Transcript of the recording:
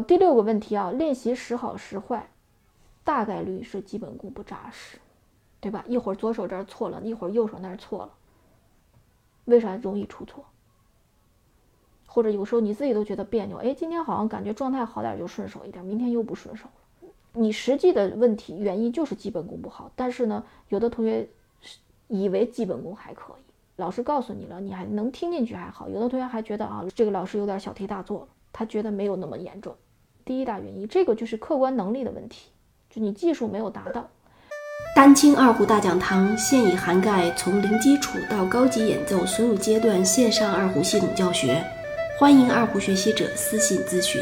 第六个问题啊，练习时好时坏，大概率是基本功不扎实，对吧？一会儿左手这儿错了，一会儿右手那儿错了，为啥容易出错？或者有时候你自己都觉得别扭，哎，今天好像感觉状态好点就顺手一点，明天又不顺手了。你实际的问题原因就是基本功不好，但是呢，有的同学以为基本功还可以，老师告诉你了，你还能听进去还好；有的同学还觉得啊，这个老师有点小题大做了。他觉得没有那么严重，第一大原因，这个就是客观能力的问题，就你技术没有达到。丹青二胡大讲堂现已涵盖从零基础到高级演奏所有阶段线上二胡系统教学，欢迎二胡学习者私信咨询。